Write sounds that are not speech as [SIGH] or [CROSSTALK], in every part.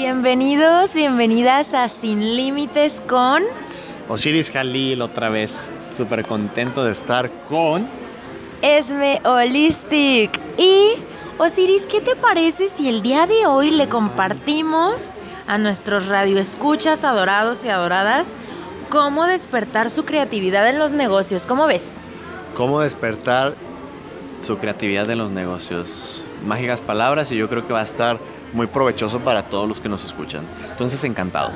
Bienvenidos, bienvenidas a Sin Límites con Osiris Jalil otra vez, súper contento de estar con Esme Holistic. Y Osiris, ¿qué te parece si el día de hoy le compartimos a nuestros radioescuchas adorados y adoradas cómo despertar su creatividad en los negocios? ¿Cómo ves? cómo despertar su creatividad en los negocios. Mágicas palabras y yo creo que va a estar muy provechoso para todos los que nos escuchan. Entonces, encantado.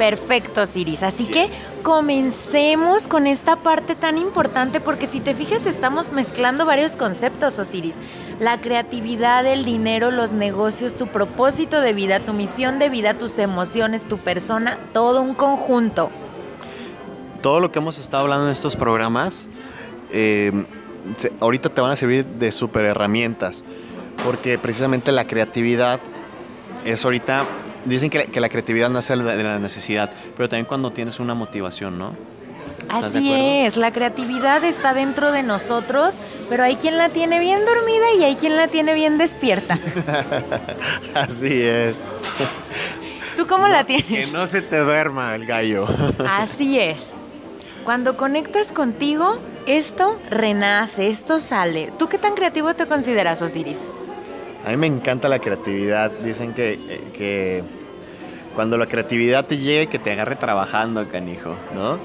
Perfecto, Siris. Así que comencemos con esta parte tan importante porque si te fijas estamos mezclando varios conceptos, Osiris. La creatividad, el dinero, los negocios, tu propósito de vida, tu misión de vida, tus emociones, tu persona, todo un conjunto. Todo lo que hemos estado hablando en estos programas, eh, ahorita te van a servir de super herramientas, porque precisamente la creatividad es ahorita, dicen que, que la creatividad nace de la- necesidad, pero también cuando tienes una motivación, ¿no? ¿Estás de Así es, la creatividad está dentro de nosotros, pero hay quien la tiene bien dormida y hay quien la tiene bien despierta. [LAUGHS] Así es. ¿Tú cómo la Que tienes? no se te duerma el gallo. [LAUGHS] Así es. Cuando conectas contigo, esto renace, esto sale. ¿Tú qué tan creativo te consideras, Osiris? A mí me encanta la creatividad. Dicen que, eh, que cuando la creatividad te llegue, que te agarre trabajando, canijo, ¿no?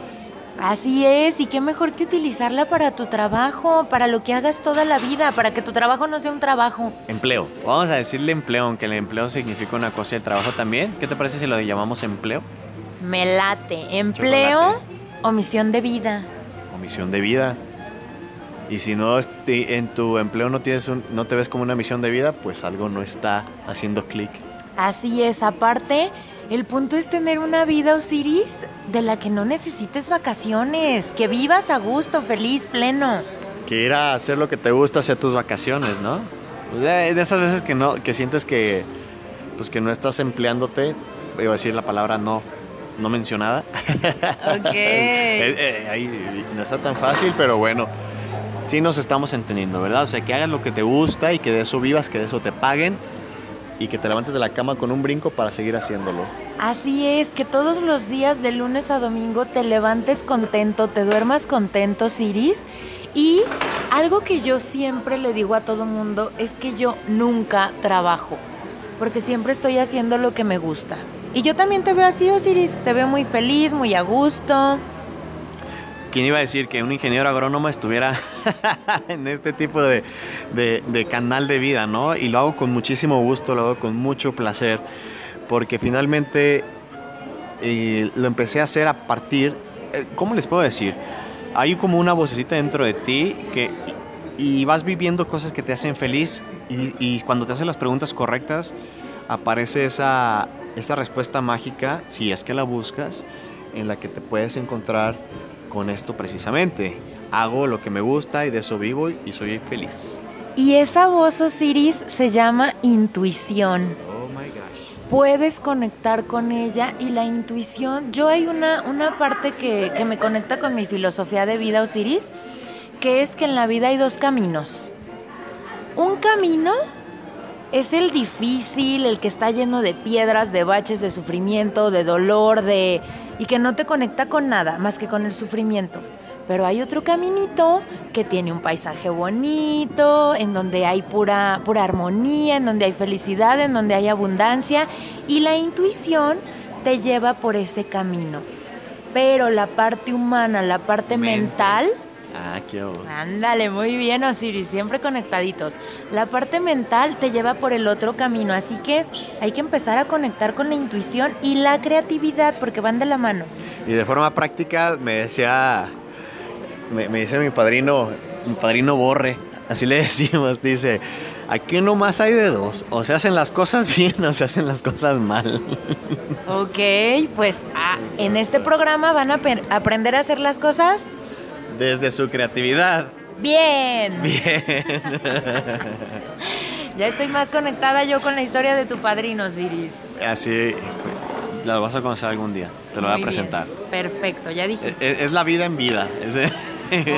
Así es, y qué mejor que utilizarla para tu trabajo, para lo que hagas toda la vida, para que tu trabajo no sea un trabajo. Empleo. Vamos a decirle empleo, aunque el empleo significa una cosa y el trabajo también. ¿Qué te parece si lo llamamos empleo? Me late. Empleo Chocolate. o misión de vida. O misión de vida. Y si no este, en tu empleo no tienes un, no te ves como una misión de vida, pues algo no está haciendo clic. Así es, aparte, el punto es tener una vida, Osiris, de la que no necesites vacaciones, que vivas a gusto, feliz, pleno. Que ir a hacer lo que te gusta hacer tus vacaciones, ¿no? Pues de, de esas veces que no, que sientes que, pues que no estás empleándote, iba a decir la palabra no, no mencionada. Ok. [LAUGHS] Eh, eh, ahí no está tan fácil, pero bueno, sí nos estamos entendiendo, ¿verdad? O sea, que hagas lo que te gusta y que de eso vivas, que de eso te paguen y que te levantes de la cama con un brinco para seguir haciéndolo. Así es, que todos los días de lunes a domingo te levantes contento, te duermas contento, Siris. Y algo que yo siempre le digo a todo mundo es que yo nunca trabajo, porque siempre estoy haciendo lo que me gusta. Y yo también te veo así, Osiris, te veo muy feliz, muy a gusto. ¿Quién iba a decir que un ingeniero agrónomo estuviera [LAUGHS] en este tipo de, de- canal de vida, ¿no? Y lo hago con muchísimo gusto, lo hago con mucho placer, porque finalmente eh, lo empecé a hacer a partir, eh, ¿cómo les puedo decir? Hay como una vocecita dentro de ti que y, vas viviendo cosas que te hacen feliz y, y cuando te hacen las preguntas correctas aparece esa, esa respuesta mágica, si es que la buscas, en la que te puedes encontrar con esto precisamente. Hago lo que me gusta y de eso vivo y soy feliz. Y esa voz, Osiris, se llama intuición. Oh my gosh. puedes conectar con ella y la intuición. Yo hay una, una parte que, que me conecta con mi filosofía de vida, Osiris, que es que en la vida hay dos caminos. Un camino es el difícil, el que está lleno de piedras, de baches, de sufrimiento, de dolor, de y que no te conecta con nada más que con el sufrimiento. Pero hay otro caminito que tiene un paisaje bonito, en donde hay pura, pura armonía, en donde hay felicidad, en donde hay abundancia y la intuición te lleva por ese camino. Pero la parte humana, la parte Mente. mental, Ah, qué horror. Ándale, muy bien, Osiris, siempre conectaditos. La parte mental te lleva por el otro camino, así que hay que empezar a conectar con la intuición y la creatividad porque van de la mano. Y de forma práctica me decía, me, me dice mi padrino, mi padrino Borre, así le [LAUGHS] decimos, dice, aquí nomás hay de dos, o se hacen las cosas [LAUGHS] bien o se hacen las cosas mal. [LAUGHS] Ok, pues ah, en este programa van a aprender a hacer las cosas Desde su creatividad. bien. Bien. [LAUGHS] Ya estoy más conectada yo con la historia de tu padrino, Osiris. Así, la vas a conocer algún día, te lo voy Muy a presentar. bien, Perfecto, ya Es, dijiste. es- es la vida en vida. es-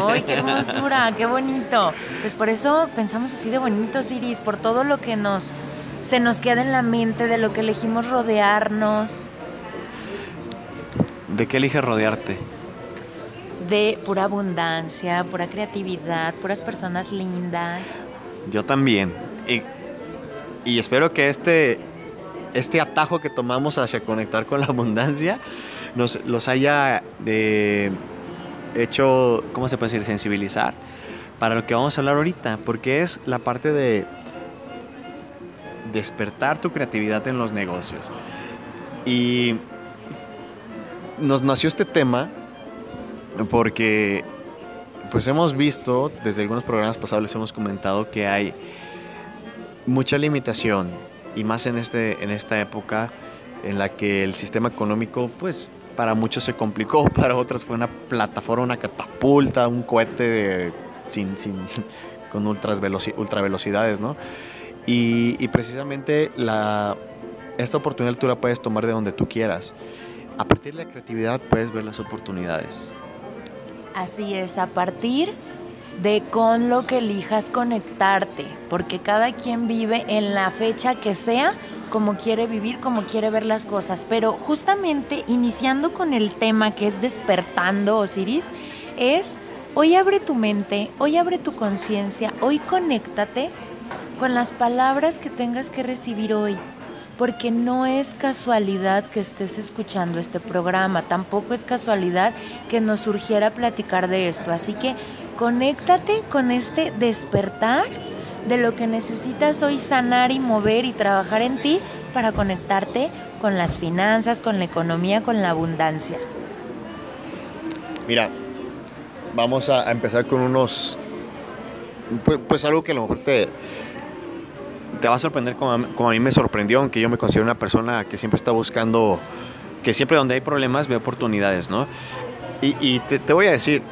¡Ay, qué [LAUGHS] hermosura! ¡Qué bonito! Pues por eso pensamos así de bonito, Siris, por todo lo que nos se nos queda en la mente, de lo que elegimos rodearnos. ¿De qué eliges rodearte? De pura abundancia, pura creatividad, puras personas lindas. Yo también. Y, y espero que este, este atajo que tomamos hacia conectar con la abundancia nos los haya de, hecho, ¿cómo se puede decir? Sensibilizar para lo que vamos a hablar ahorita, porque es la parte de despertar tu creatividad en los negocios. Y nos nació este tema porque pues hemos visto, desde algunos programas pasados hemos comentado que hay mucha limitación y más en, este, en esta época en la que el sistema económico pues para muchos se complicó, [LAUGHS] para otros fue una plataforma, una catapulta, un cohete sin, sin, [LAUGHS] con ultras ultra velocidades, ¿no? Y, precisamente la, esta oportunidad tú la puedes tomar de donde tú quieras. A partir de la creatividad puedes ver las oportunidades. Así es, a partir de con lo que elijas conectarte, porque cada quien vive en la fecha que sea como quiere vivir, como quiere ver las cosas. Pero justamente iniciando con el tema que es despertando, Osiris, es hoy abre tu mente, hoy abre tu conciencia, hoy conéctate con las palabras que tengas que recibir hoy. Porque no es casualidad que estés escuchando este programa, tampoco es casualidad que nos surgiera platicar de esto. Así que conéctate con este despertar de lo que necesitas hoy sanar y mover y trabajar en ti para conectarte con las finanzas, con la economía, con la abundancia. Mira, vamos a, empezar con unos, pues, pues, algo que a lo mejor te, te va a sorprender como a, mí me sorprendió, aunque yo me considero una persona que siempre está buscando, que siempre donde hay problemas ve oportunidades, ¿no? Y, te, te voy a decir,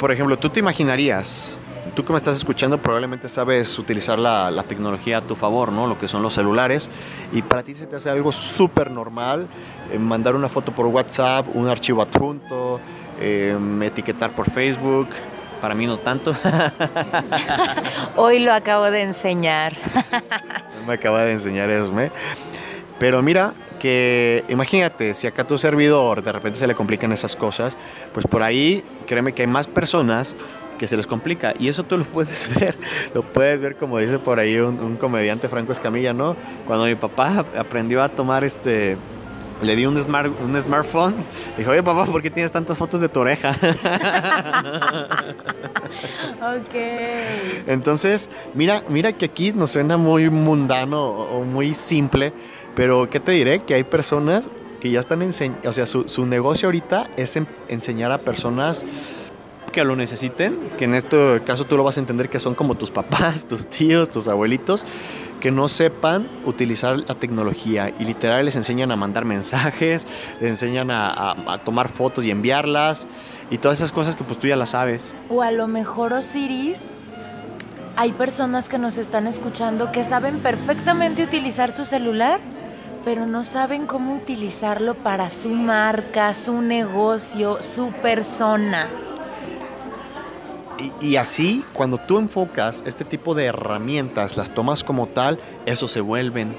por ejemplo, tú te imaginarías tú que me estás escuchando probablemente sabes utilizar la, tecnología a tu favor, ¿no? Lo que son los celulares. Y para ti se te hace algo súper normal eh, mandar una foto por WhatsApp, un archivo adjunto, em, etiquetar por Facebook. Para mí no tanto. [LAUGHS] Hoy lo acabo de enseñar. [LAUGHS] me acaba de enseñar Esme. Pero mira, que imagínate, si acá tu servidor de repente se le complican esas cosas, pues por ahí créeme que hay más personas que se les complica. Y eso tú lo puedes [LAUGHS] ver, lo puedes ver como dice por ahí un, comediante Franco Escamilla, ¿no? Cuando mi papá aprendió a tomar este, le di un, smart, un smartphone. Dijo, oye papá, ¿por qué tienes tantas fotos de tu oreja? [LAUGHS] ok. Entonces, mira, mira que aquí nos suena muy mundano o muy simple, pero ¿qué te diré? Que hay personas que ya están enseñando, o sea, su, su, negocio ahorita es enseñar a personas que lo necesiten, que en este caso tú lo vas a entender que son como tus papás, [LAUGHS] tus tíos, tus abuelitos, que no sepan utilizar la tecnología y literal les enseñan a mandar mensajes, les enseñan a, tomar fotos y enviarlas y todas esas cosas que pues tú ya las sabes. O a lo mejor Osiris, hay personas que nos están escuchando que saben perfectamente utilizar su celular pero no saben cómo utilizarlo para su marca, su negocio, su persona. Y, así, cuando tú enfocas este tipo de herramientas, las tomas como tal, eso se vuelven,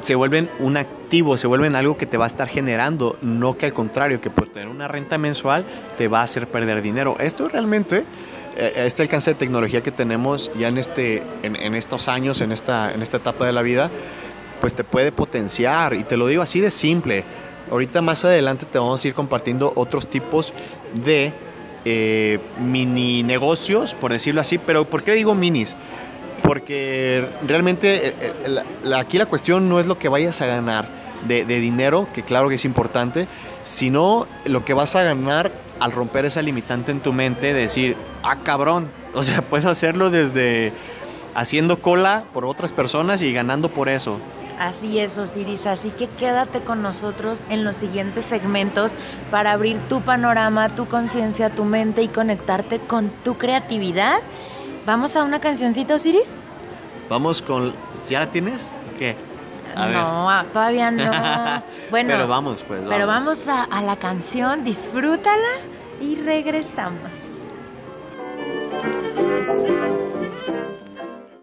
se vuelven un activo, se vuelven algo que te va a estar generando, no que al contrario, que por tener una renta mensual te va a hacer perder dinero. Esto realmente, eh, este alcance de tecnología que tenemos ya en, este, en, estos años, en esta, en esta etapa de la vida, pues te puede potenciar. Y te lo digo así de simple. Ahorita más adelante te vamos a ir compartiendo otros tipos de eh, mini negocios, por decirlo así. Pero ¿por qué digo minis? Porque realmente eh, eh, aquí la cuestión no es lo que vayas a ganar de, dinero, que claro que es importante, sino lo que vas a ganar al romper esa limitante en tu mente de decir, ah, cabrón, o sea, [LAUGHS] puedo hacerlo desde haciendo cola por otras personas y ganando por eso. Así es, Osiris. Así que quédate con nosotros en los siguientes segmentos para abrir tu panorama, tu conciencia, tu mente y conectarte con tu creatividad. ¿Vamos a una cancioncita, Osiris? Vamos con... ¿Ya la tienes? ¿Qué? no, ah, todavía no. [LAUGHS] Bueno, pero vamos, pues. Pero vamos a, a la canción, disfrútala y regresamos.